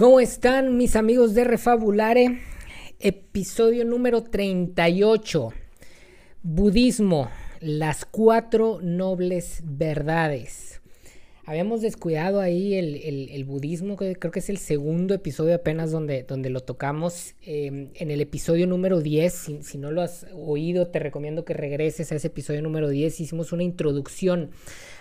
¿Cómo están mis amigos de Refabulare? Episodio número 38. Budismo, las cuatro nobles verdades. Habíamos descuidado ahí el, budismo, que creo que es el segundo episodio apenas donde, donde lo tocamos. Em, en el episodio número 10, si, si, no lo has oído, te recomiendo que regreses a ese episodio número 10. Hicimos una introducción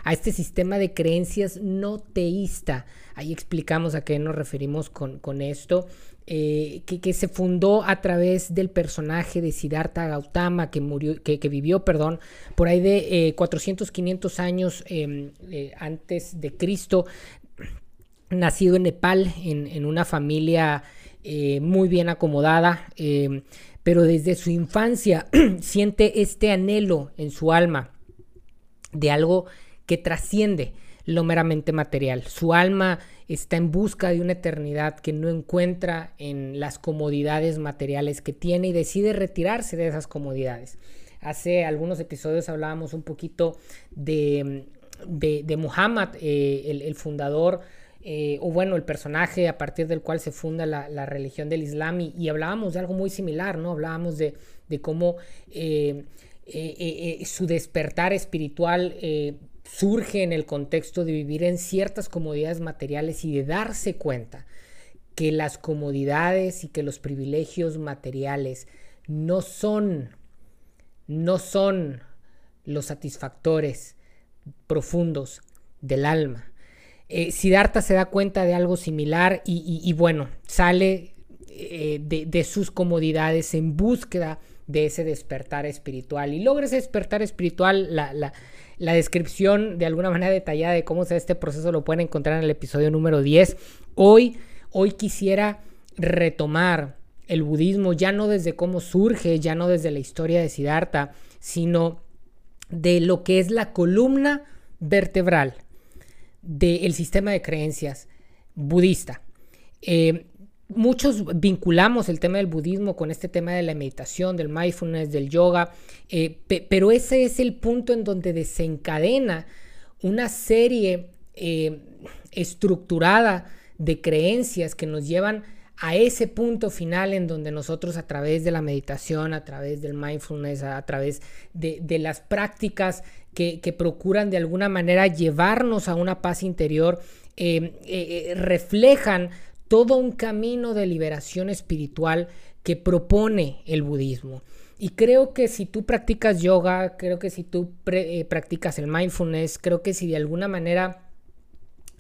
a este sistema de creencias no teísta. Ahí explicamos a qué nos referimos con, con esto. Eh, que, se fundó a través del personaje de Siddhartha Gautama, que, murió, que, vivió perdón, por ahí de 400, eh, 500 años em, eh, antes de Cristo, nacido en Nepal, en, una familia muy bien acomodada, em, pero desde su infancia siente este anhelo en su alma de algo que trasciende lo meramente material. Su alma está en busca de una eternidad que no encuentra en las comodidades materiales que tiene y decide retirarse de esas comodidades. Hace algunos episodios hablábamos un poquito de, de, Muhammad, eh, el, fundador, eh, o bueno, el personaje a partir del cual se funda la, religión del Islam, y, hablábamos de algo muy similar, ¿no? Hablábamos de, cómo eh, su despertar espiritual surge en el contexto de vivir en ciertas comodidades materiales y de darse cuenta que las comodidades y que los privilegios materiales no son, no son los satisfactores profundos del alma. Eh, Siddhartha se da cuenta de algo similar y, bueno, sale eh, de, de, sus comodidades en búsqueda de ese despertar espiritual. Y logra ese despertar espiritual, la, la, la descripción de alguna manera detallada de cómo se este proceso lo pueden encontrar en el episodio número 10. Hoy, hoy quisiera retomar el budismo ya no desde cómo surge, ya no desde la historia de Siddhartha, sino de lo que es la columna vertebral del sistema de creencias budista. Eh, Muchos vinculamos el tema del budismo con este tema de la meditación, del mindfulness, del yoga, eh, pero ese es el punto en donde desencadena una serie eh, estructurada de creencias que nos llevan a ese punto final en donde nosotros a través de la meditación, a través del mindfulness, a, través de, las prácticas que, procuran de alguna manera llevarnos a una paz interior, eh, reflejan todo un camino de liberación espiritual que propone el budismo. Y creo que si tú practicas yoga, creo que si tú eh, practicas el mindfulness, creo que si de alguna manera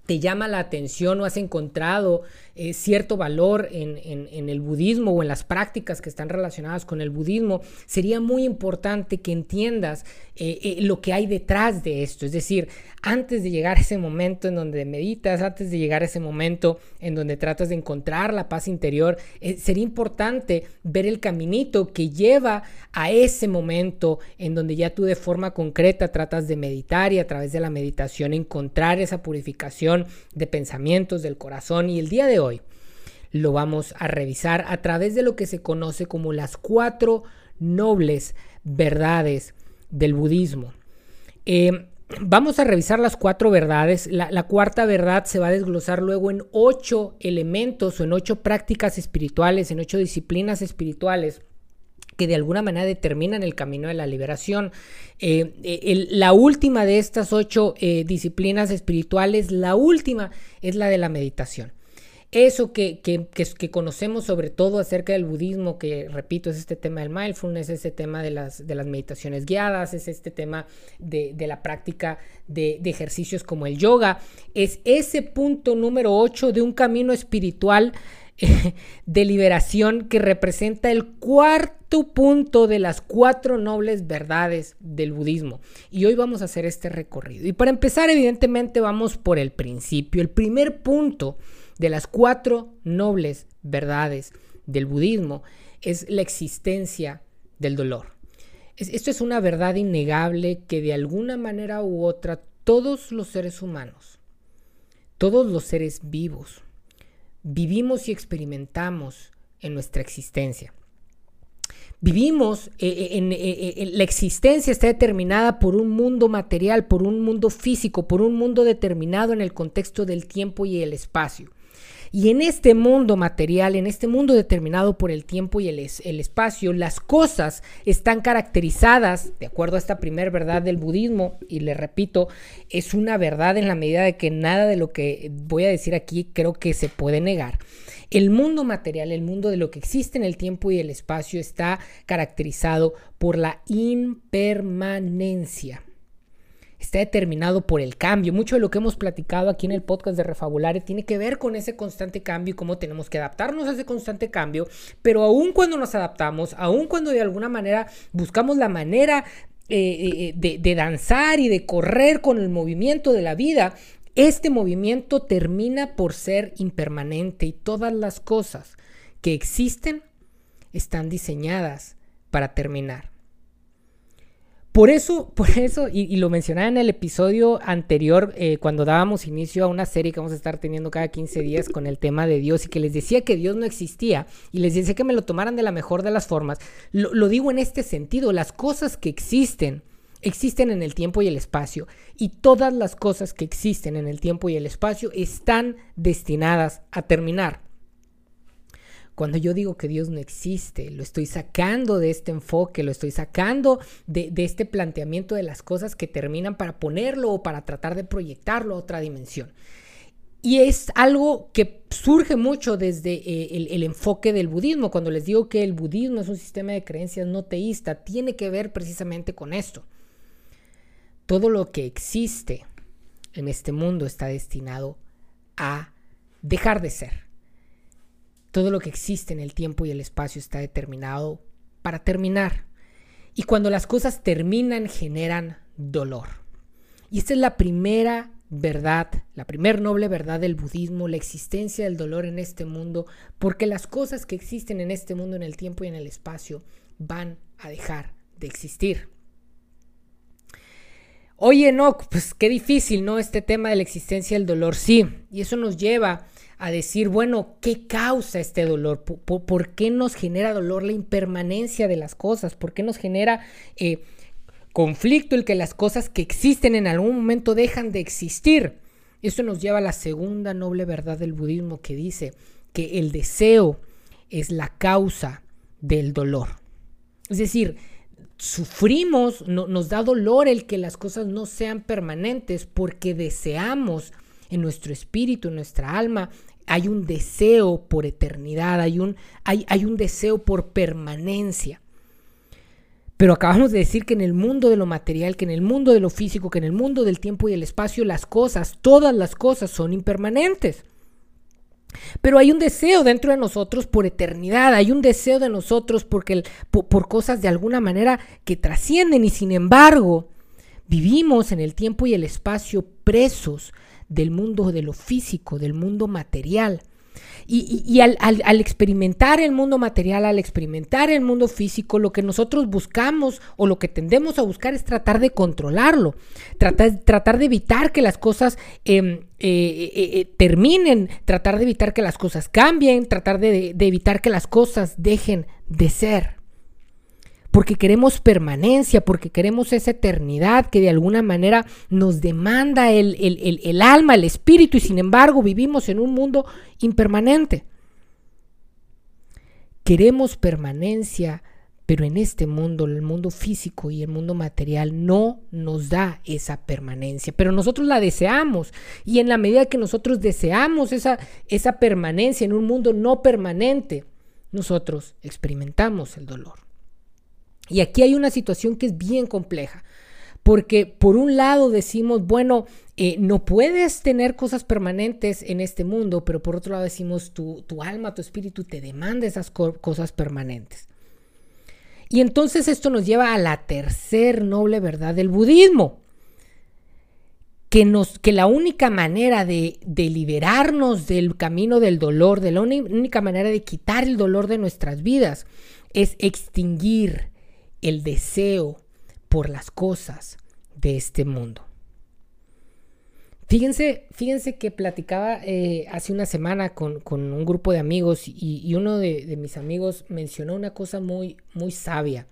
te llama la atención o has encontrado eh, cierto valor en, el budismo o en las prácticas que están relacionadas con el budismo, sería muy importante que entiendas eh, lo que hay detrás de esto. Es decir, antes de llegar a ese momento en donde meditas, antes de llegar a ese momento en donde tratas de encontrar la paz interior, eh, sería importante ver el caminito que lleva a ese momento en donde ya tú de forma concreta tratas de meditar y a través de la meditación encontrar esa purificación de pensamientos del corazón. Y el día de hoy lo vamos a revisar a través de lo que se conoce como las cuatro nobles verdades del budismo. Eh, Vamos a revisar las cuatro verdades. La, cuarta verdad se va a desglosar luego en ocho elementos o en ocho prácticas espirituales, en ocho disciplinas espirituales que de alguna manera determinan el camino de la liberación. Eh, eh, la última de estas ocho disciplinas espirituales, la última es la de la meditación. Eso que, que, conocemos sobre todo acerca del budismo, que repito, es este tema del mindfulness, es este tema de las, de las meditaciones guiadas, es este tema de, la práctica de, ejercicios como el yoga, es ese punto número 8 de un camino espiritual de liberación que representa el cuarto punto de las cuatro nobles verdades del budismo. Y hoy vamos a hacer este recorrido. Y para empezar, evidentemente, vamos por el principio. El primer punto de las cuatro nobles verdades del budismo es la existencia del dolor. esto es una verdad innegable que de alguna manera u otra todos los seres humanos, todos los seres vivos, vivimos y experimentamos en nuestra existencia. Vivimos, eh, eh, en, eh, la existencia está determinada por un mundo material, por un mundo físico, por un mundo determinado en el contexto del tiempo y el espacio. Y en este mundo material, en este mundo determinado por el tiempo y el, espacio, las cosas están caracterizadas, de acuerdo a esta primera verdad del budismo, y le repito, es una verdad en la medida de que nada de lo que voy a decir aquí creo que se puede negar. El mundo material, el mundo de lo que existe en el tiempo y el espacio está caracterizado por la impermanencia está determinado por el cambio. Mucho de lo que hemos platicado aquí en el podcast de Refabulare tiene que ver con ese constante cambio y cómo tenemos que adaptarnos a ese constante cambio, pero aun cuando nos adaptamos, aun cuando de alguna manera buscamos la manera eh, eh, de, de danzar y de correr con el movimiento de la vida, este movimiento termina por ser impermanente y todas las cosas que existen están diseñadas para terminar. Por eso, por eso, y, lo mencionaba en el episodio anterior, eh, cuando dábamos inicio a una serie que vamos a estar teniendo cada 15 días con el tema de Dios y que les decía que Dios no existía y les decía que me lo tomaran de la mejor de las formas, lo, lo digo en este sentido, las cosas que existen, existen en el tiempo y el espacio y todas las cosas que existen en el tiempo y el espacio están destinadas a terminar. Cuando yo digo que Dios no existe, lo estoy sacando de este enfoque, lo estoy sacando de, este planteamiento de las cosas que terminan para ponerlo o para tratar de proyectarlo a otra dimensión. Y es algo que surge mucho desde eh, el, el, enfoque del budismo. Cuando les digo que el budismo es un sistema de creencias no teísta, tiene que ver precisamente con esto. Todo lo que existe en este mundo está destinado a dejar de ser. Todo lo que existe en el tiempo y el espacio está determinado para terminar. Y cuando las cosas terminan, generan dolor. Y esta es la primera verdad, la primera noble verdad del budismo, la existencia del dolor en este mundo, porque las cosas que existen en este mundo, en el tiempo y en el espacio, van a dejar de existir. Oye, no, pues qué difícil, ¿no? Este tema de la existencia del dolor, sí. Y eso nos lleva a decir, bueno, ¿qué causa este dolor? ¿Por, qué nos genera dolor la impermanencia de las cosas? ¿Por qué nos genera eh, conflicto el que las cosas que existen en algún momento dejan de existir? Eso nos lleva a la segunda noble verdad del budismo que dice que el deseo es la causa del dolor. Es decir, sufrimos, nos da dolor el que las cosas no sean permanentes porque deseamos en nuestro espíritu, en nuestra alma, hay un deseo por eternidad, hay un, hay, hay un deseo por permanencia. Pero acabamos de decir que en el mundo de lo material, que en el mundo de lo físico, que en el mundo del tiempo y el espacio, las cosas, todas las cosas son impermanentes. Pero hay un deseo dentro de nosotros por eternidad, hay un deseo de nosotros porque, por cosas de alguna manera que trascienden y sin embargo vivimos en el tiempo y el espacio presos del mundo de lo físico, del mundo material. Y, al, experimentar el mundo material, al experimentar el mundo físico, lo que nosotros buscamos o lo que tendemos a buscar es tratar de controlarlo, tratar, tratar de evitar que las cosas em, eh, eh, eh, terminen, tratar de evitar que las cosas cambien, tratar de evitar que las cosas dejen de ser porque queremos permanencia, porque queremos esa eternidad que de alguna manera nos demanda el, alma, el espíritu, y sin embargo vivimos en un mundo impermanente. Queremos permanencia, pero en este mundo, el mundo físico y el mundo material, no nos da esa permanencia, pero nosotros la deseamos. Y en la medida que nosotros deseamos esa, permanencia en un mundo no permanente, nosotros experimentamos el dolor. Y aquí hay una situación que es bien compleja, porque por un lado decimos, bueno, eh, no puedes tener cosas permanentes en este mundo, pero por otro lado decimos, tu, tu alma, tu espíritu te demanda esas cosas permanentes. Y entonces esto nos lleva a la tercer noble verdad del budismo, que, nos, que la única manera de, de, liberarnos del camino del dolor, de la única manera de quitar el dolor de nuestras vidas, es extinguir el deseo por las cosas de este mundo. Fíjense, fíjense que platicaba eh, hace una semana con, un grupo de amigos y, uno de, mis amigos mencionó una cosa muy, muy sabia.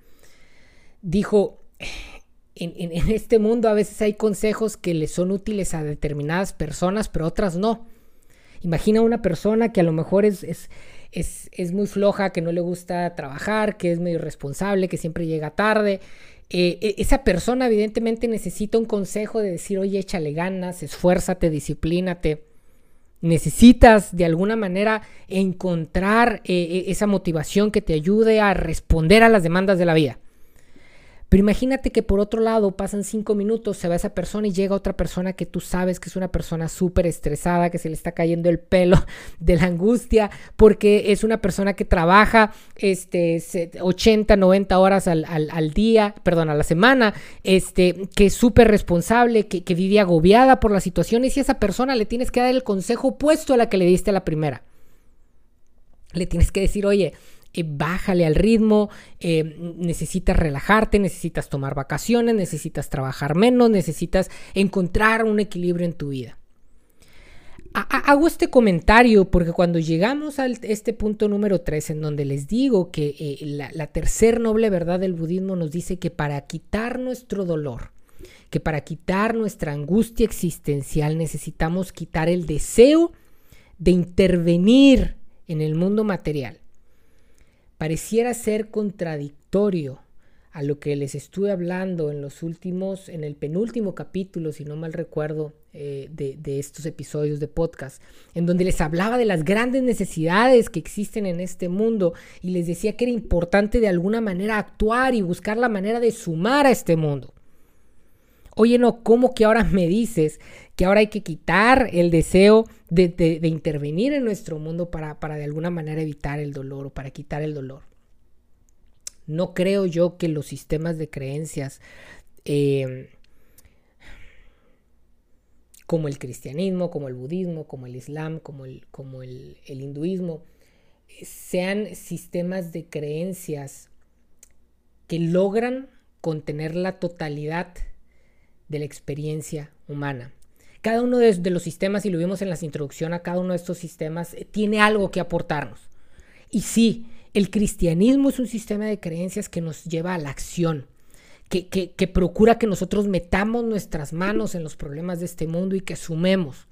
Dijo, en, en, este mundo a veces hay consejos que le son útiles a determinadas personas, pero otras no. Imagina una persona que a lo mejor es, es, muy floja, que no le gusta trabajar, que es medio irresponsable, que siempre llega tarde. Eh, e, esa persona evidentemente necesita un consejo de decir, oye, échale ganas, esfuérzate, disciplínate. Necesitas de alguna manera encontrar eh, e, esa motivación que te ayude a responder a las demandas de la vida. Pero imagínate que por otro lado pasan cinco minutos, se va esa persona y llega otra persona que tú sabes que es una persona súper estresada, que se le está cayendo el pelo de la angustia, porque es una persona que trabaja este, 80, 90 horas al, día, perdón, a la semana, este, que es súper responsable, que, que vive agobiada por la situación y a esa persona le tienes que dar el consejo opuesto a la que le diste a la primera. Le tienes que decir, oye, eh, bájale al ritmo, eh, necesitas relajarte, necesitas tomar vacaciones, necesitas trabajar menos, necesitas encontrar un equilibrio en tu vida. hago este comentario porque cuando llegamos a este punto número 3 en donde les digo que eh, la, la tercer noble verdad del budismo nos dice que para quitar nuestro dolor, que para quitar nuestra angustia existencial necesitamos quitar el deseo de intervenir en el mundo material pareciera ser contradictorio a lo que les estuve hablando en los últimos, en el penúltimo capítulo, si no mal recuerdo, eh, de, de, estos episodios de podcast, en donde les hablaba de las grandes necesidades que existen en este mundo y les decía que era importante de alguna manera actuar y buscar la manera de sumar a este mundo. Oye, no, ¿cómo que ahora me dices que ahora hay que quitar el deseo de, intervenir en nuestro mundo para, de alguna manera evitar el dolor o para quitar el dolor? No creo yo que los sistemas de creencias em, como el cristianismo, como el budismo, como el islam, como el, como el hinduismo, sean sistemas de creencias que logran contener la totalidad de la experiencia humana. Cada uno de, los sistemas, y lo vimos en las introducción a cada uno de estos sistemas, eh, tiene algo que aportarnos. Y sí, el cristianismo es un sistema de creencias que nos lleva a la acción, que, que, procura que nosotros metamos nuestras manos en los problemas de este mundo y que sumemos.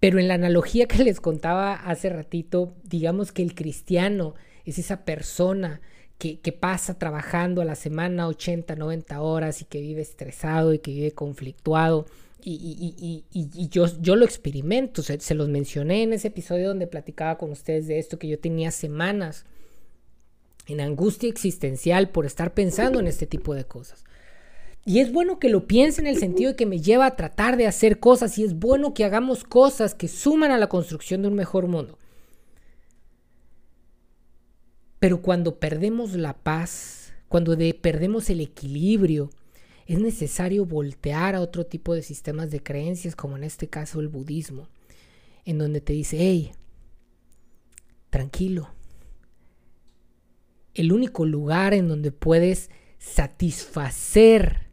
Pero en la analogía que les contaba hace ratito, digamos que el cristiano es esa persona que, pasa trabajando a la semana 80, 90 horas y que vive estresado y que vive conflictuado. Y, yo, yo, lo experimento, se, se, los mencioné en ese episodio donde platicaba con ustedes de esto, que yo tenía semanas en angustia existencial por estar pensando en este tipo de cosas. Y es bueno que lo piense en el sentido de que me lleva a tratar de hacer cosas y es bueno que hagamos cosas que suman a la construcción de un mejor mundo. Pero cuando perdemos la paz, cuando perdemos el equilibrio, es necesario voltear a otro tipo de sistemas de creencias, como en este caso el budismo, en donde te dice, hey, tranquilo. El único lugar en donde puedes satisfacer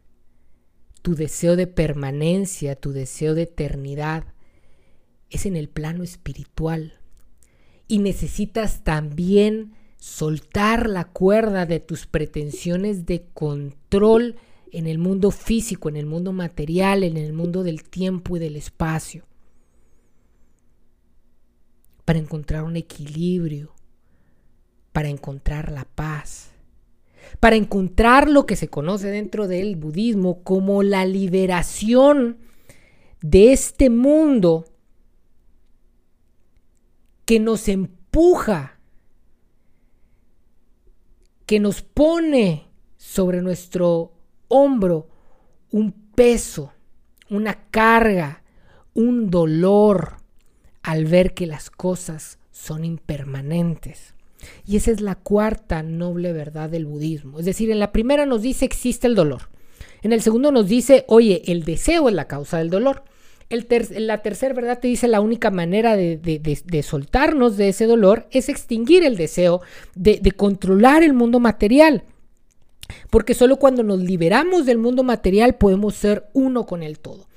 tu deseo de permanencia, tu deseo de eternidad, es en el plano espiritual. Y necesitas también soltar la cuerda de tus pretensiones de control en el mundo físico, en el mundo material, en el mundo del tiempo y del espacio, para encontrar un equilibrio, para encontrar la paz, para encontrar lo que se conoce dentro del budismo como la liberación de este mundo que nos empuja que nos pone sobre nuestro hombro un peso, una carga, un dolor al ver que las cosas son impermanentes. Y esa es la cuarta noble verdad del budismo. Es decir, en la primera nos dice existe el dolor. En el segundo nos dice, oye, el deseo es la causa del dolor la tercera verdad te dice la única manera de, soltarnos de ese dolor es extinguir el deseo de, controlar el mundo material. Porque solo cuando nos liberamos del mundo material podemos ser uno con el todo.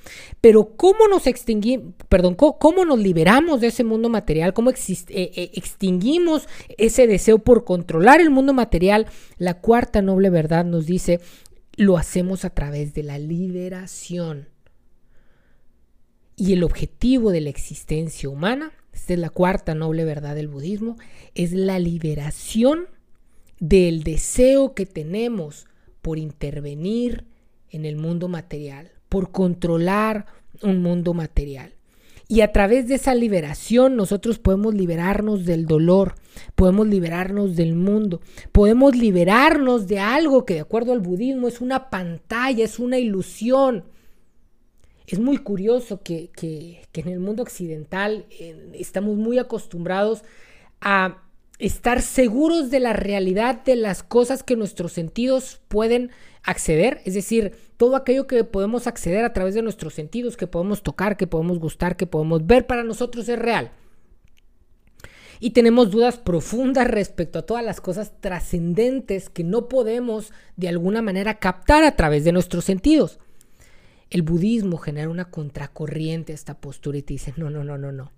Pero ¿cómo nos extinguimos, perdón, cómo, nos liberamos de ese mundo material? ¿Cómo eh, eh, extinguimos ese deseo por controlar el mundo material? La cuarta noble verdad nos dice, lo hacemos a través de la liberación Y el objetivo de la existencia humana, esta es la cuarta noble verdad del budismo, es la liberación del deseo que tenemos por intervenir en el mundo material, por controlar un mundo material. Y a través de esa liberación nosotros podemos liberarnos del dolor, podemos liberarnos del mundo, podemos liberarnos de algo que de acuerdo al budismo es una pantalla, es una ilusión. Es muy curioso que, en el mundo occidental estamos muy acostumbrados a estar seguros de la realidad de las cosas que nuestros sentidos pueden acceder, es decir, todo aquello que podemos acceder a través de nuestros sentidos, que podemos tocar, que podemos gustar, que podemos ver, para nosotros es real. Y tenemos dudas profundas respecto a todas las cosas trascendentes que no podemos de alguna manera captar a través de nuestros sentidos. El budismo genera una contracorriente a esta postura y te dice, no, no, no, no, no.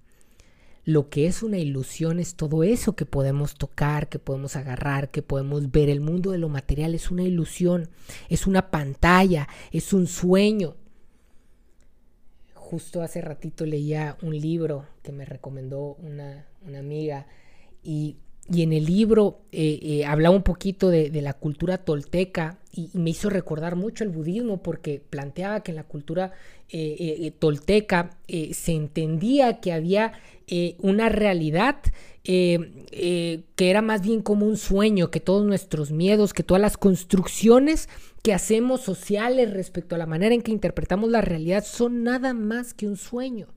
Lo que es una ilusión es todo eso que podemos tocar, que podemos agarrar, que podemos ver. El mundo de lo material es una ilusión, es una pantalla, es un sueño. Justo hace ratito leía un libro que me recomendó una, amiga y, en el libro eh, eh, hablaba un poquito de, la cultura tolteca y, me hizo recordar mucho el budismo porque planteaba que en la cultura eh, tolteca se entendía que había eh, una realidad eh, eh, que era más bien como un sueño, que todos nuestros miedos, que todas las construcciones que hacemos sociales respecto a la manera en que interpretamos la realidad son nada más que un sueño.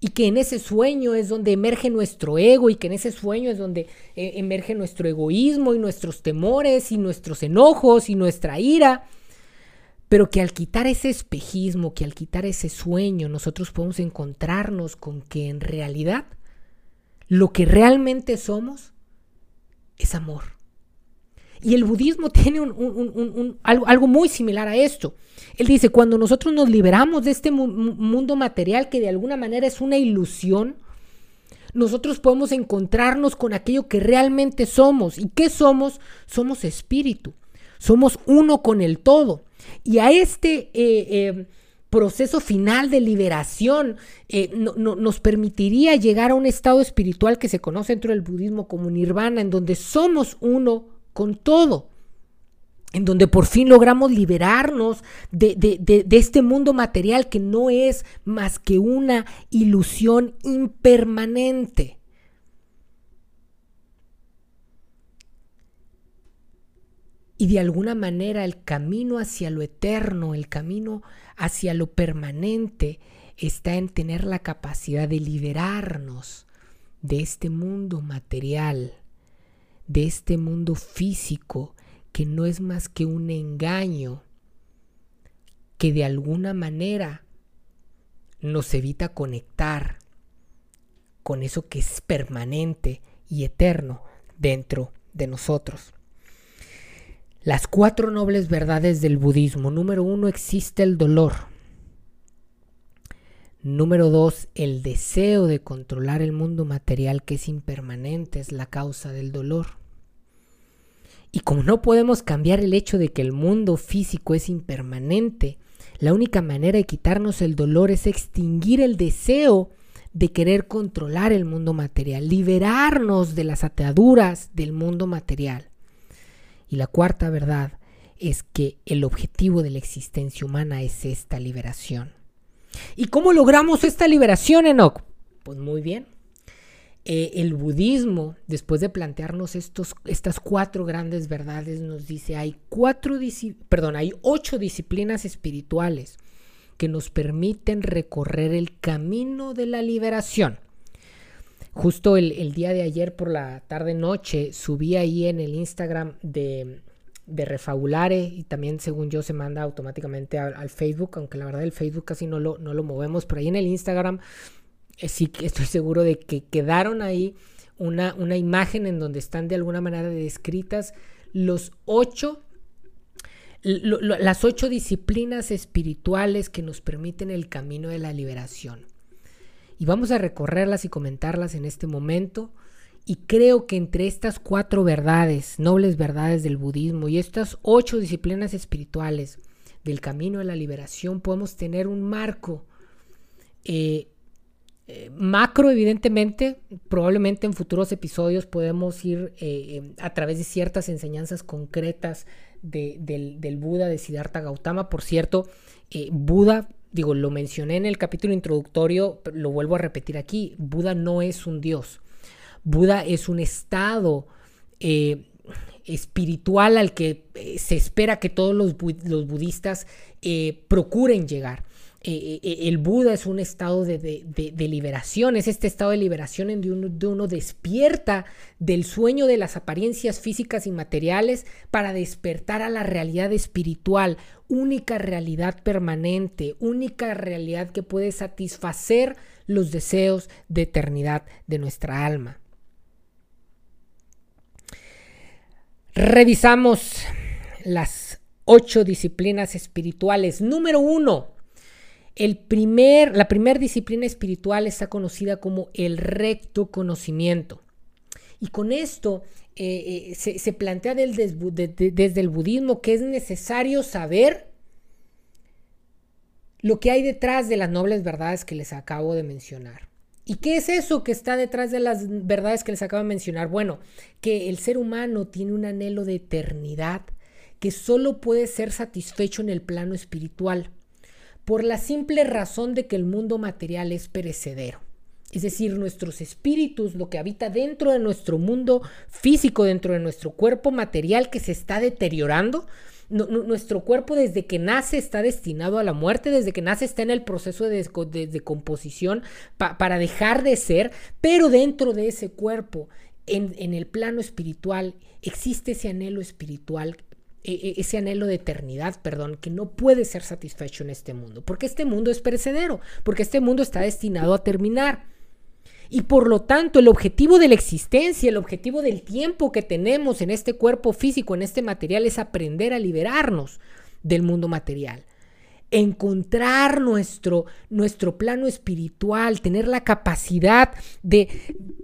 Y que en ese sueño es donde emerge nuestro ego y que en ese sueño es donde emerge nuestro egoísmo y nuestros temores y nuestros enojos y nuestra ira pero que al quitar ese espejismo, que al quitar ese sueño, nosotros podemos encontrarnos con que en realidad lo que realmente somos es amor. Y el budismo tiene algo, algo, muy similar a esto. Él dice, cuando nosotros nos liberamos de este mundo material que de alguna manera es una ilusión, nosotros podemos encontrarnos con aquello que realmente somos. ¿Y qué somos? Somos espíritu. Somos uno con el todo. Y a este eh, eh, proceso final de liberación eh, nos permitiría llegar a un estado espiritual que se conoce dentro del budismo como nirvana, en donde somos uno con todo en donde por fin logramos liberarnos de, de, este mundo material que no es más que una ilusión impermanente. Y de alguna manera el camino hacia lo eterno, el camino hacia lo permanente, está en tener la capacidad de liberarnos de este mundo material, de este mundo físico, que no es más que un engaño, que de alguna manera nos evita conectar con eso que es permanente y eterno dentro de nosotros. Las cuatro nobles verdades del budismo. Número uno, existe el dolor. Número dos, el deseo de controlar el mundo material que es impermanente es la causa del dolor. Y como no podemos cambiar el hecho de que el mundo físico es impermanente, la única manera de quitarnos el dolor es extinguir el deseo de querer controlar el mundo material, liberarnos de las ataduras del mundo material. Y la cuarta verdad es que el objetivo de la existencia humana es esta liberación. ¿Y cómo logramos esta liberación, Enoch? Pues muy bien. Eh, el budismo, después de plantearnos estos, estas cuatro grandes verdades, nos dice hay cuatro, perdón, hay ocho disciplinas espirituales que nos permiten recorrer el camino de la liberación. Justo el, día de ayer por la tarde noche subí ahí en el Instagram de, de Refabulare y también según yo se manda automáticamente al, Facebook, aunque la verdad el Facebook casi no lo, no lo movemos, pero ahí en el Instagram sí que estoy seguro de que quedaron ahí una, una imagen en donde están de alguna manera descritas los ocho las ocho disciplinas espirituales que nos permiten el camino de la liberación y vamos a recorrerlas y comentarlas en este momento. Y creo que entre estas cuatro verdades, nobles verdades del budismo y estas ocho disciplinas espirituales del camino de la liberación, podemos tener un marco eh, eh, macro, evidentemente, probablemente en futuros episodios podemos ir eh, a través de ciertas enseñanzas concretas del, Buda, de Siddhartha Gautama. Por cierto, Buda, digo, lo mencioné en el capítulo introductorio, lo vuelvo a repetir aquí, Buda no es un dios. Buda es un estado espiritual al que se espera que todos los budistas procuren llegar. Eh, eh, el Buda es un estado de, liberación, es este estado de liberación en donde uno, despierta del sueño de las apariencias físicas y materiales para despertar a la realidad espiritual, única realidad permanente, única realidad que puede satisfacer los deseos de eternidad de nuestra alma. Revisamos las ocho disciplinas espirituales. Número uno, el primer, la primera disciplina espiritual está conocida como el recto conocimiento. Y con esto eh, eh, se, plantea desde el budismo que es necesario saber lo que hay detrás de las nobles verdades que les acabo de mencionar. ¿Y qué es eso que está detrás de las verdades que les acabo de mencionar? Bueno, que el ser humano tiene un anhelo de eternidad que solo puede ser satisfecho en el plano espiritual por la simple razón de que el mundo material es perecedero. Es decir, nuestros espíritus, lo que habita dentro de nuestro mundo físico, dentro de nuestro cuerpo material que se está deteriorando, nuestro cuerpo desde que nace está destinado a la muerte, desde que nace está en el proceso de, descomposición para dejar de ser, pero dentro de ese cuerpo, en, en el plano espiritual, existe ese anhelo espiritual ese anhelo de eternidad, perdón, que no puede ser satisfecho en este mundo, porque este mundo es perecedero, porque este mundo está destinado a terminar. Y por lo tanto, el objetivo de la existencia, el objetivo del tiempo que tenemos en este cuerpo físico, en este material, es aprender a liberarnos del mundo material encontrar nuestro, nuestro plano espiritual, tener la capacidad de,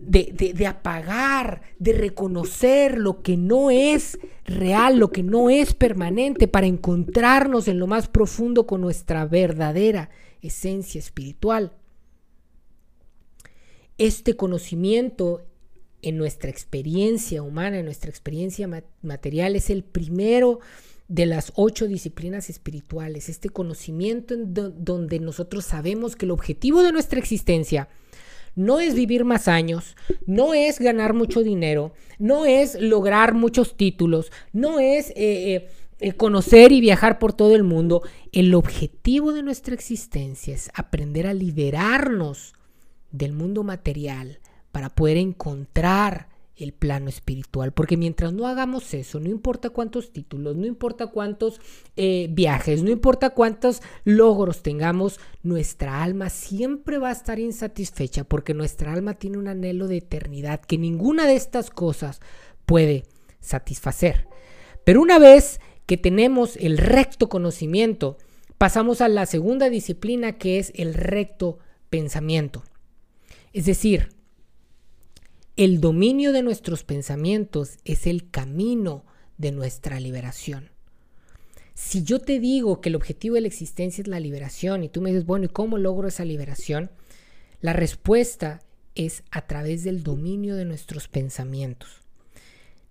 de, apagar, de reconocer lo que no es real, lo que no es permanente, para encontrarnos en lo más profundo con nuestra verdadera esencia espiritual. Este conocimiento en nuestra experiencia humana, en nuestra experiencia material, es el primero de las ocho disciplinas espirituales, este conocimiento en donde nosotros sabemos que el objetivo de nuestra existencia no es vivir más años, no es ganar mucho dinero, no es lograr muchos títulos, no es eh, eh, eh, conocer y viajar por todo el mundo. El objetivo de nuestra existencia es aprender a liberarnos del mundo material para poder encontrar el plano espiritual. Porque mientras no hagamos eso, no importa cuántos títulos, no importa cuántos eh, viajes, no importa cuántos logros tengamos, nuestra alma siempre va a estar insatisfecha porque nuestra alma tiene un anhelo de eternidad que ninguna de estas cosas puede satisfacer. Pero una vez que tenemos el recto conocimiento, pasamos a la segunda disciplina que es el recto pensamiento. Es decir, el dominio de nuestros pensamientos es el camino de nuestra liberación. Si yo te digo que el objetivo de la existencia es la liberación y tú me dices, bueno, ¿y cómo logro esa liberación? La respuesta es a través del dominio de nuestros pensamientos.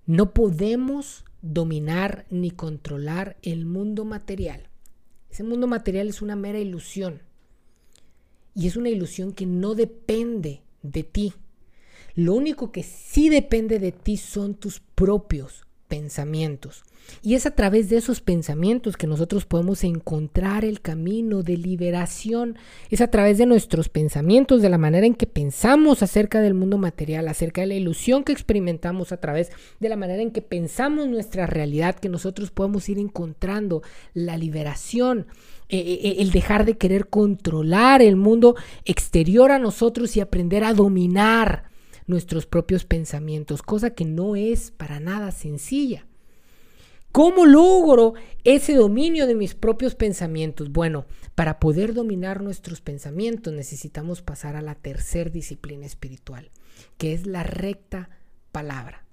No podemos dominar ni controlar el mundo material. Ese mundo material es una mera ilusión. Y es una ilusión que no depende de ti. Lo único que sí depende de ti son tus propios pensamientos. Y es a través de esos pensamientos que nosotros podemos encontrar el camino de liberación. Es a través de nuestros pensamientos, de la manera en que pensamos acerca del mundo material, acerca de la ilusión que experimentamos a través de la manera en que pensamos nuestra realidad, que nosotros podemos ir encontrando la liberación. Eh, eh, eh, el dejar de querer controlar el mundo exterior a nosotros y aprender a dominar nuestros propios pensamientos, cosa que no es para nada sencilla. ¿Cómo logro ese dominio de mis propios pensamientos? Bueno, para poder dominar nuestros pensamientos necesitamos pasar a la tercera disciplina espiritual, que es la recta palabra.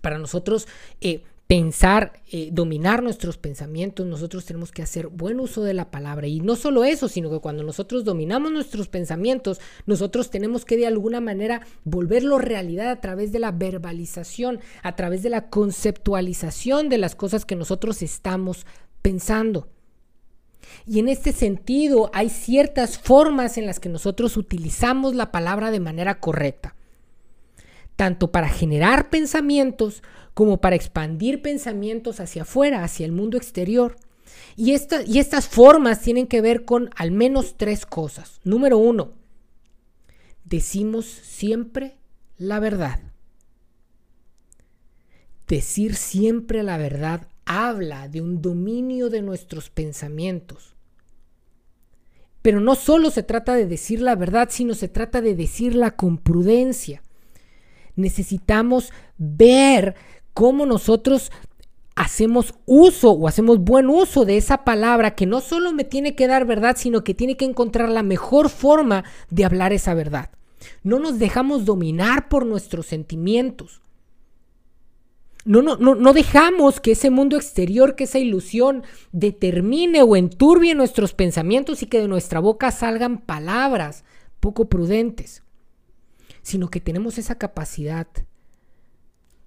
Para nosotros, eh, pensar, eh, dominar nuestros pensamientos, nosotros tenemos que hacer buen uso de la palabra. Y no solo eso, sino que cuando nosotros dominamos nuestros pensamientos, nosotros tenemos que de alguna manera volverlo realidad a través de la verbalización, a través de la conceptualización de las cosas que nosotros estamos pensando. Y en este sentido hay ciertas formas en las que nosotros utilizamos la palabra de manera correcta, tanto para generar pensamientos como para expandir pensamientos hacia afuera, hacia el mundo exterior. Y, y estas formas tienen que ver con al menos tres cosas. Número uno, decimos siempre la verdad. Decir siempre la verdad habla de un dominio de nuestros pensamientos. Pero no solo se trata de decir la verdad, sino se trata de decirla con prudencia. Necesitamos ver cómo nosotros hacemos uso o hacemos buen uso de esa palabra que no solo me tiene que dar verdad, sino que tiene que encontrar la mejor forma de hablar esa verdad. No nos dejamos dominar por nuestros sentimientos. No, no, no, no dejamos que ese mundo exterior, que esa ilusión determine o enturbie nuestros pensamientos y que de nuestra boca salgan palabras poco prudentes, sino que tenemos esa capacidad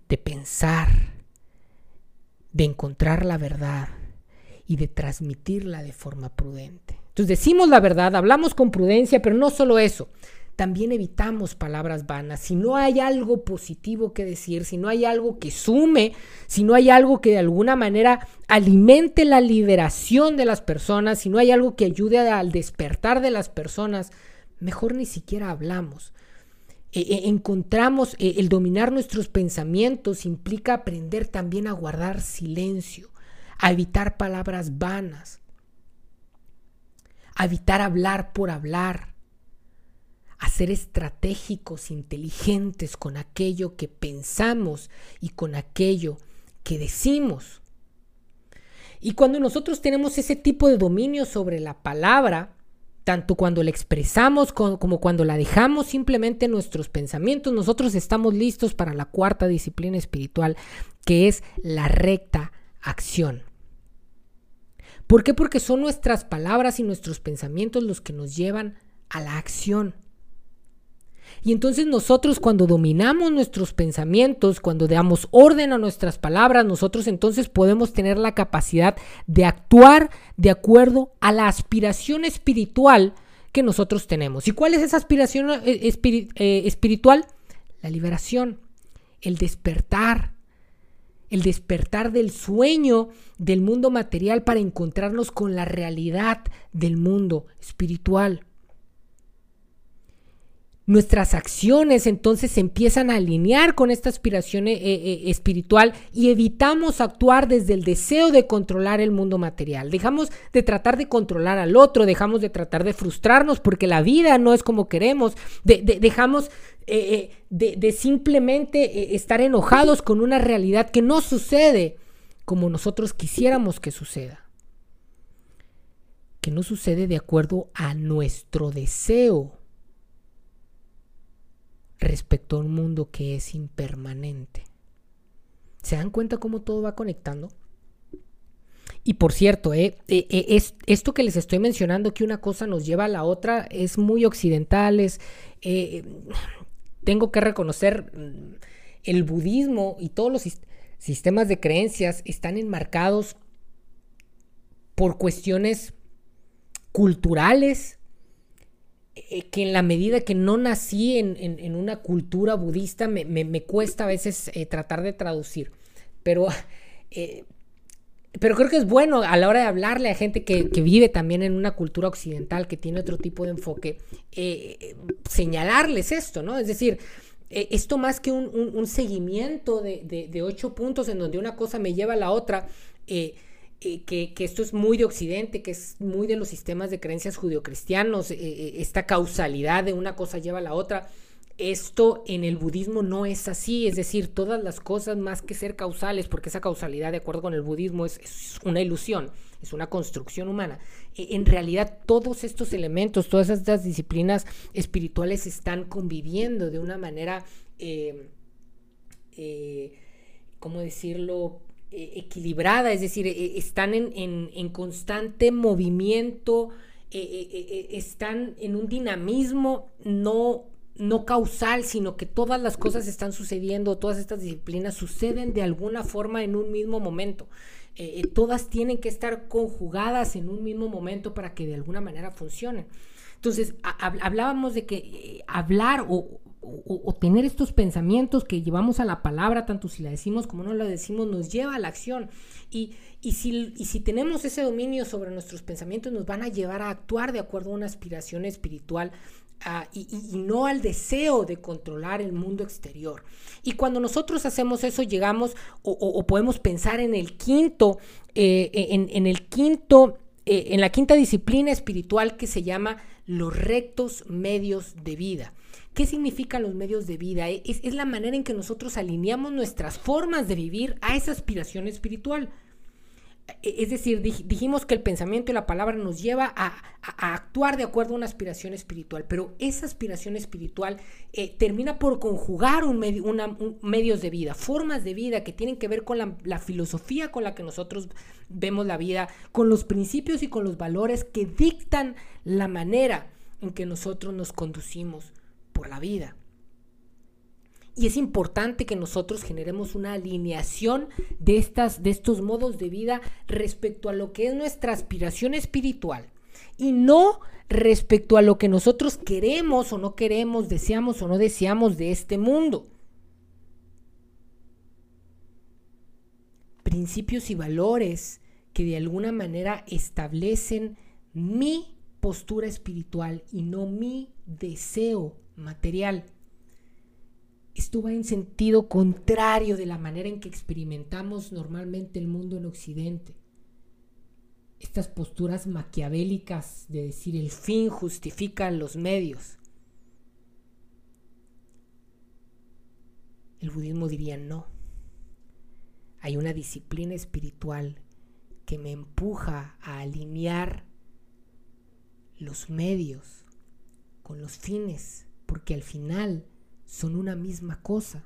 de pensar, de encontrar la verdad y de transmitirla de forma prudente. Entonces decimos la verdad, hablamos con prudencia, pero no solo eso, también evitamos palabras vanas. Si no hay algo positivo que decir, si no hay algo que sume, si no hay algo que de alguna manera alimente la liberación de las personas, si no hay algo que ayude al despertar de las personas, mejor ni siquiera hablamos. E, e, encontramos eh, el dominar nuestros pensamientos implica aprender también a guardar silencio, a evitar palabras vanas, a evitar hablar por hablar, a ser estratégicos, inteligentes con aquello que pensamos y con aquello que decimos. Y cuando nosotros tenemos ese tipo de dominio sobre la palabra, tanto cuando la expresamos como cuando la dejamos simplemente en nuestros pensamientos, nosotros estamos listos para la cuarta disciplina espiritual, que es la recta acción. ¿Por qué? Porque son nuestras palabras y nuestros pensamientos los que nos llevan a la acción. Y entonces nosotros cuando dominamos nuestros pensamientos, cuando damos orden a nuestras palabras, nosotros entonces podemos tener la capacidad de actuar de acuerdo a la aspiración espiritual que nosotros tenemos. ¿Y cuál es esa aspiración eh, eh, espiritual? La liberación, el despertar, el despertar del sueño del mundo material para encontrarnos con la realidad del mundo espiritual. Nuestras acciones entonces empiezan a alinear con esta aspiración eh, eh, espiritual y evitamos actuar desde el deseo de controlar el mundo material. Dejamos de tratar de controlar al otro, dejamos de tratar de frustrarnos porque la vida no es como queremos, dejamos eh, de, simplemente estar enojados con una realidad que no sucede como nosotros quisiéramos que suceda. Que no sucede de acuerdo a nuestro deseo respecto a un mundo que es impermanente. ¿Se dan cuenta cómo todo va conectando? Y por cierto, eh, eh, eh, es, esto que les estoy mencionando, que una cosa nos lleva a la otra, es muy occidental, tengo que reconocer, mm, el budismo y todos los sistemas de creencias están enmarcados por cuestiones culturales, eh, que en la medida que no nací en, una cultura budista, me, cuesta a veces eh, tratar de traducir. Pero, eh, pero creo que es bueno a la hora de hablarle a gente que, vive también en una cultura occidental, que tiene otro tipo de enfoque, señalarles esto, ¿no? Es decir, esto más que un, seguimiento de, de, ocho puntos en donde una cosa me lleva a la otra, eh, que, esto es muy de Occidente, que es muy de los sistemas de creencias judio-cristianos, eh, eh, esta causalidad de una cosa lleva a la otra. Esto en el budismo no es así, es decir, todas las cosas más que ser causales, porque esa causalidad, de acuerdo con el budismo, es, una ilusión, es una construcción humana. E, en realidad, todos estos elementos, todas estas disciplinas espirituales están conviviendo de una manera, ¿cómo decirlo?, eh, equilibrada, es decir, eh, están en, constante movimiento, eh, están en un dinamismo no, no causal, sino que todas las cosas están sucediendo, todas estas disciplinas suceden de alguna forma en un mismo momento. todas tienen que estar conjugadas en un mismo momento para que de alguna manera funcionen. Entonces, hablábamos de que hablar o, o, tener estos pensamientos que llevamos a la palabra, tanto si la decimos como no la decimos, nos lleva a la acción. Y, si, si, tenemos ese dominio sobre nuestros pensamientos, nos van a llevar a actuar de acuerdo a una aspiración espiritual ah, y, no al deseo de controlar el mundo exterior. Y cuando nosotros hacemos eso, llegamos o, podemos pensar en el quinto, eh, en, el quinto, eh, en la quinta disciplina espiritual que se llama los rectos medios de vida. ¿Qué significan los medios de vida? Es, la manera en que nosotros alineamos nuestras formas de vivir a esa aspiración espiritual. E, es decir, dijimos que el pensamiento y la palabra nos lleva a, actuar de acuerdo a una aspiración espiritual, pero esa aspiración espiritual eh, termina por conjugar un medios de vida, formas de vida que tienen que ver con la filosofía con la que nosotros vemos la vida, con los principios y con los valores que dictan la manera en que nosotros nos conducimos por la vida. Y es importante que nosotros generemos una alineación de, estas, de estos modos de vida respecto a lo que es nuestra aspiración espiritual y no respecto a lo que nosotros queremos o no queremos, deseamos o no deseamos de este mundo. Principios y valores que de alguna manera establecen mi postura espiritual y no mi deseo material. Esto va en sentido contrario de la manera en que experimentamos normalmente el mundo en Occidente. Estas posturas maquiavélicas de decir el fin justifica los medios. El budismo diría no. Hay una disciplina espiritual que me empuja a alinear los medios con los fines porque al final son una misma cosa.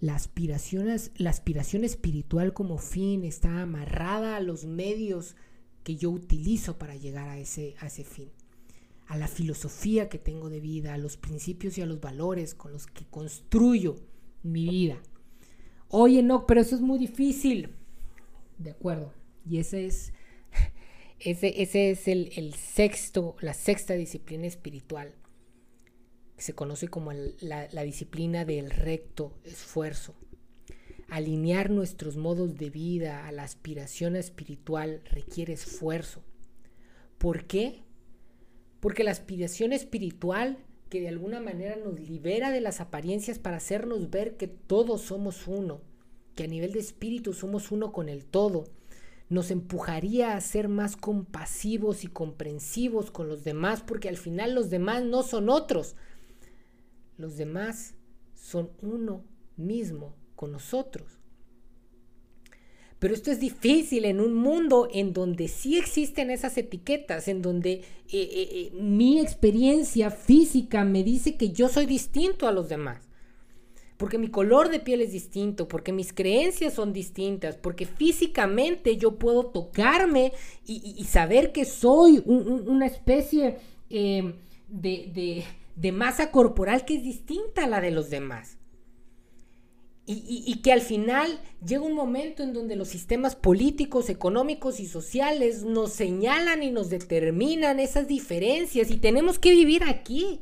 La aspiración, la aspiración espiritual como fin está amarrada a los medios que yo utilizo para llegar a ese, a ese fin, a la filosofía que tengo de vida, a los principios y a los valores con los que construyo mi vida. Oye, no, pero eso es muy difícil. De acuerdo. Y ese es, ese, ese es el, el sexto, la sexta disciplina espiritual se conoce como la, disciplina del recto esfuerzo. Alinear nuestros modos de vida a la aspiración espiritual requiere esfuerzo. ¿Por qué? Porque la aspiración espiritual que de alguna manera nos libera de las apariencias para hacernos ver que todos somos uno, que a nivel de espíritu somos uno con el todo, nos empujaría a ser más compasivos y comprensivos con los demás, porque al final los demás no son otros, los demás son uno mismo con nosotros. Pero esto es difícil en un mundo en donde sí existen esas etiquetas, en donde eh, eh, eh, mi experiencia física me dice que yo soy distinto a los demás. Porque mi color de piel es distinto, porque mis creencias son distintas, porque físicamente yo puedo tocarme y, saber que soy una especie de de masa corporal que es distinta a la de los demás. Y, que al final llega un momento en donde los sistemas políticos, económicos y sociales nos señalan y nos determinan esas diferencias y tenemos que vivir aquí.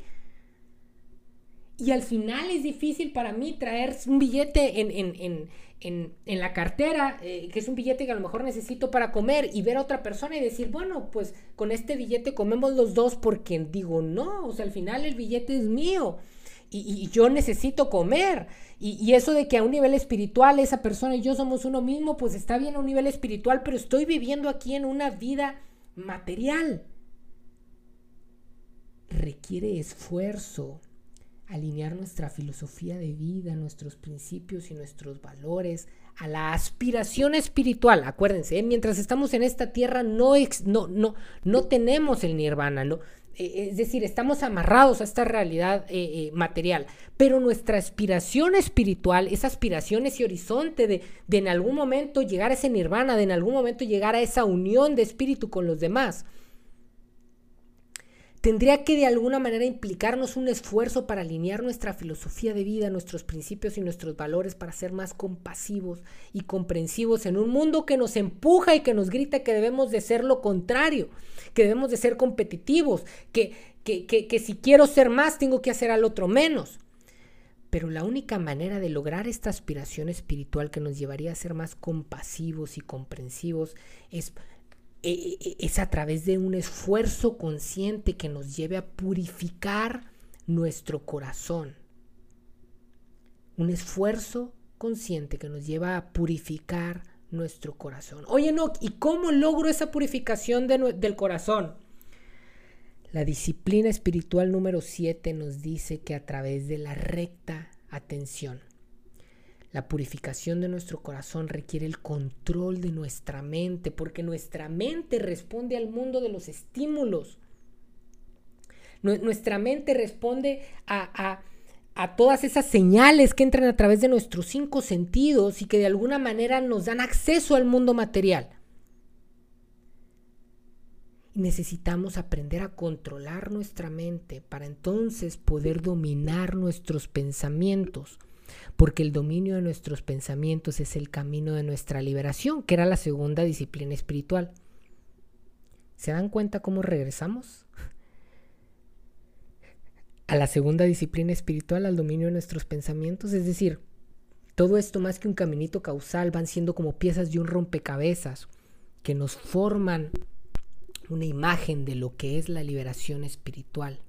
Y al final es difícil para mí traer un billete en, en, la cartera, eh, que es un billete que a lo mejor necesito para comer, y ver a otra persona y decir, bueno, pues con este billete comemos los dos porque digo, no, o sea, al final el billete es mío. Y, yo necesito comer. Y, y, eso de que a un nivel espiritual esa persona y yo somos uno mismo, pues está bien a un nivel espiritual, pero estoy viviendo aquí en una vida material. Requiere esfuerzo, alinear nuestra filosofía de vida, nuestros principios y nuestros valores a la aspiración espiritual. Acuérdense, ¿eh? mientras estamos en esta tierra no, no, no, no tenemos el nirvana, no, eh, es decir, estamos amarrados a esta realidad eh, material, pero nuestra aspiración espiritual, esa aspiración, ese horizonte de, de en algún momento llegar a ese nirvana, de en algún momento llegar a esa unión de espíritu con los demás, tendría que de alguna manera implicarnos un esfuerzo para alinear nuestra filosofía de vida, nuestros principios y nuestros valores para ser más compasivos y comprensivos en un mundo que nos empuja y que nos grita que debemos de ser lo contrario, que debemos de ser competitivos, que, que, que, si quiero ser más tengo que hacer al otro menos. Pero la única manera de lograr esta aspiración espiritual que nos llevaría a ser más compasivos y comprensivos es es a través de un esfuerzo consciente que nos lleve a purificar nuestro corazón. Un esfuerzo consciente que nos lleva a purificar nuestro corazón. Oye, no, ¿y cómo logro esa purificación del corazón? La disciplina espiritual número 7 nos dice que a través de la recta atención. La purificación de nuestro corazón requiere el control de nuestra mente, porque nuestra mente responde al mundo de los estímulos. Nuestra mente responde a, todas esas señales que entran a través de nuestros cinco sentidos y que de alguna manera nos dan acceso al mundo material. necesitamos aprender a controlar nuestra mente para entonces poder dominar nuestros pensamientos porque el dominio de nuestros pensamientos es el camino de nuestra liberación, que era la segunda disciplina espiritual. ¿Se dan cuenta cómo regresamos? A la segunda disciplina espiritual, al dominio de nuestros pensamientos, es decir, todo esto más que un caminito causal van siendo como piezas de un rompecabezas que nos forman una imagen de lo que es la liberación espiritual.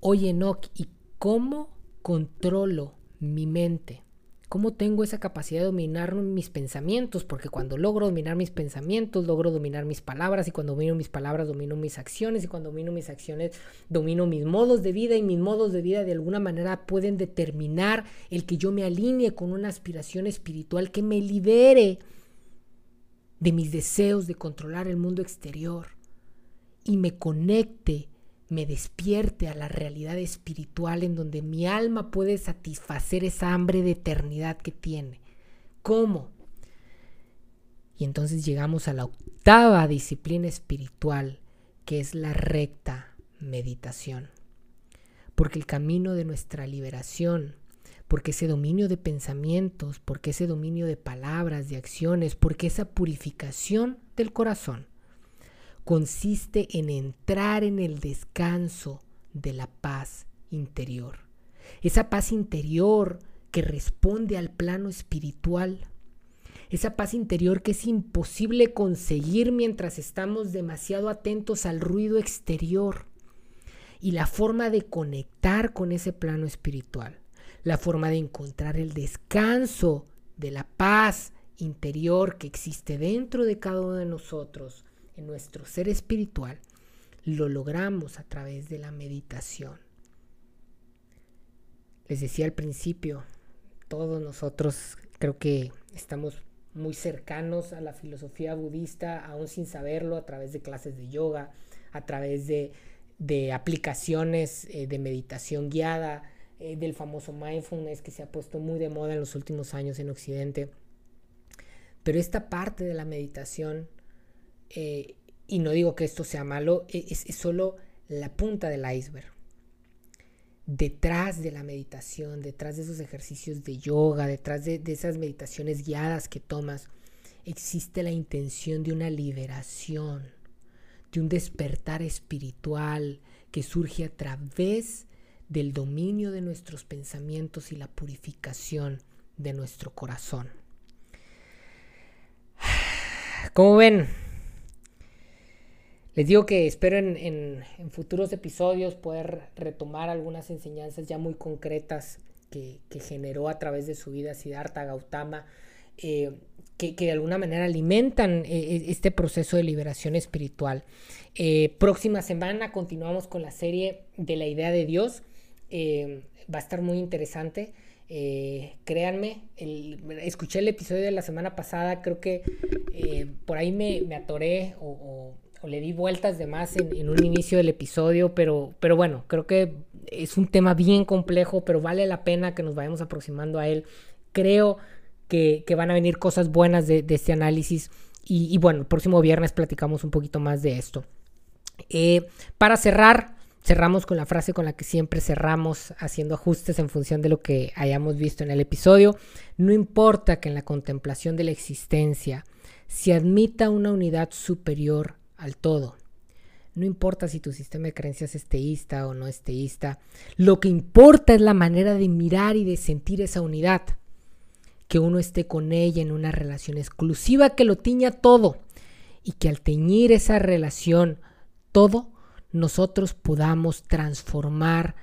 Oye, Enoch, ¿y cómo controlo mi mente. ¿Cómo tengo esa capacidad de dominar mis pensamientos? Porque cuando logro dominar mis pensamientos, logro dominar mis palabras y cuando domino mis palabras, domino mis acciones y cuando domino mis acciones, domino mis modos de vida y mis modos de vida de alguna manera pueden determinar el que yo me alinee con una aspiración espiritual que me libere de mis deseos de controlar el mundo exterior y me conecte me despierte a la realidad espiritual en donde mi alma puede satisfacer esa hambre de eternidad que tiene. ¿Cómo? Y entonces llegamos a la octava disciplina espiritual, que es la recta meditación. Porque el camino de nuestra liberación, porque ese dominio de pensamientos, porque ese dominio de palabras, de acciones, porque esa purificación del corazón, consiste en entrar en el descanso de la paz interior. Esa paz interior que responde al plano espiritual. Esa paz interior que es imposible conseguir mientras estamos demasiado atentos al ruido exterior. Y la forma de conectar con ese plano espiritual. La forma de encontrar el descanso de la paz interior que existe dentro de cada uno de nosotros en nuestro ser espiritual, lo logramos a través de la meditación. Les decía al principio, todos nosotros creo que estamos muy cercanos a la filosofía budista, aún sin saberlo, a través de clases de yoga, a través de, aplicaciones eh, de meditación guiada, eh, del famoso mindfulness que se ha puesto muy de moda en los últimos años en Occidente. Pero esta parte de la meditación eh, y no digo que esto sea malo, e, es, solo la punta del iceberg. Detrás de la meditación, detrás de esos ejercicios de yoga, detrás de, de esas meditaciones guiadas que tomas, existe la intención de una liberación, de un despertar espiritual que surge a través del dominio de nuestros pensamientos y la purificación de nuestro corazón. Como ven, les digo que espero en, futuros episodios poder retomar algunas enseñanzas ya muy concretas que, generó a través de su vida Siddhartha Gautama, eh, que, de alguna manera alimentan eh, este proceso de liberación espiritual. Eh, próxima semana continuamos con la serie de la idea de Dios. va a estar muy interesante. Eh, créanme, escuché el episodio de la semana pasada, creo que eh, por ahí me, atoré o, le di vueltas de más en, un inicio del episodio, pero, pero bueno, creo que es un tema bien complejo, pero vale la pena que nos vayamos aproximando a él. Creo que, van a venir cosas buenas de, este análisis y, bueno, el próximo viernes platicamos un poquito más de esto. Eh, para cerrar, cerramos con la frase con la que siempre cerramos, haciendo ajustes en función de lo que hayamos visto en el episodio. No importa que en la contemplación de la existencia se admita una unidad superior al todo. No importa si tu sistema de creencias es teísta o no es teísta. Lo que importa es la manera de mirar y de sentir esa unidad. Que uno esté con ella en una relación exclusiva que lo tiña todo. Y que al teñir esa relación todo, nosotros podamos transformar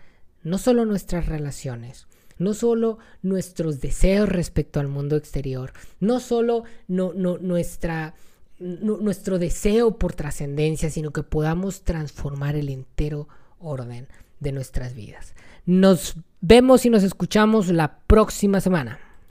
no solo nuestras relaciones, no solo nuestros deseos respecto al mundo exterior, no solo nuestra, nuestro deseo por trascendencia, sino que podamos transformar el entero orden de nuestras vidas. Nos vemos y nos escuchamos la próxima semana.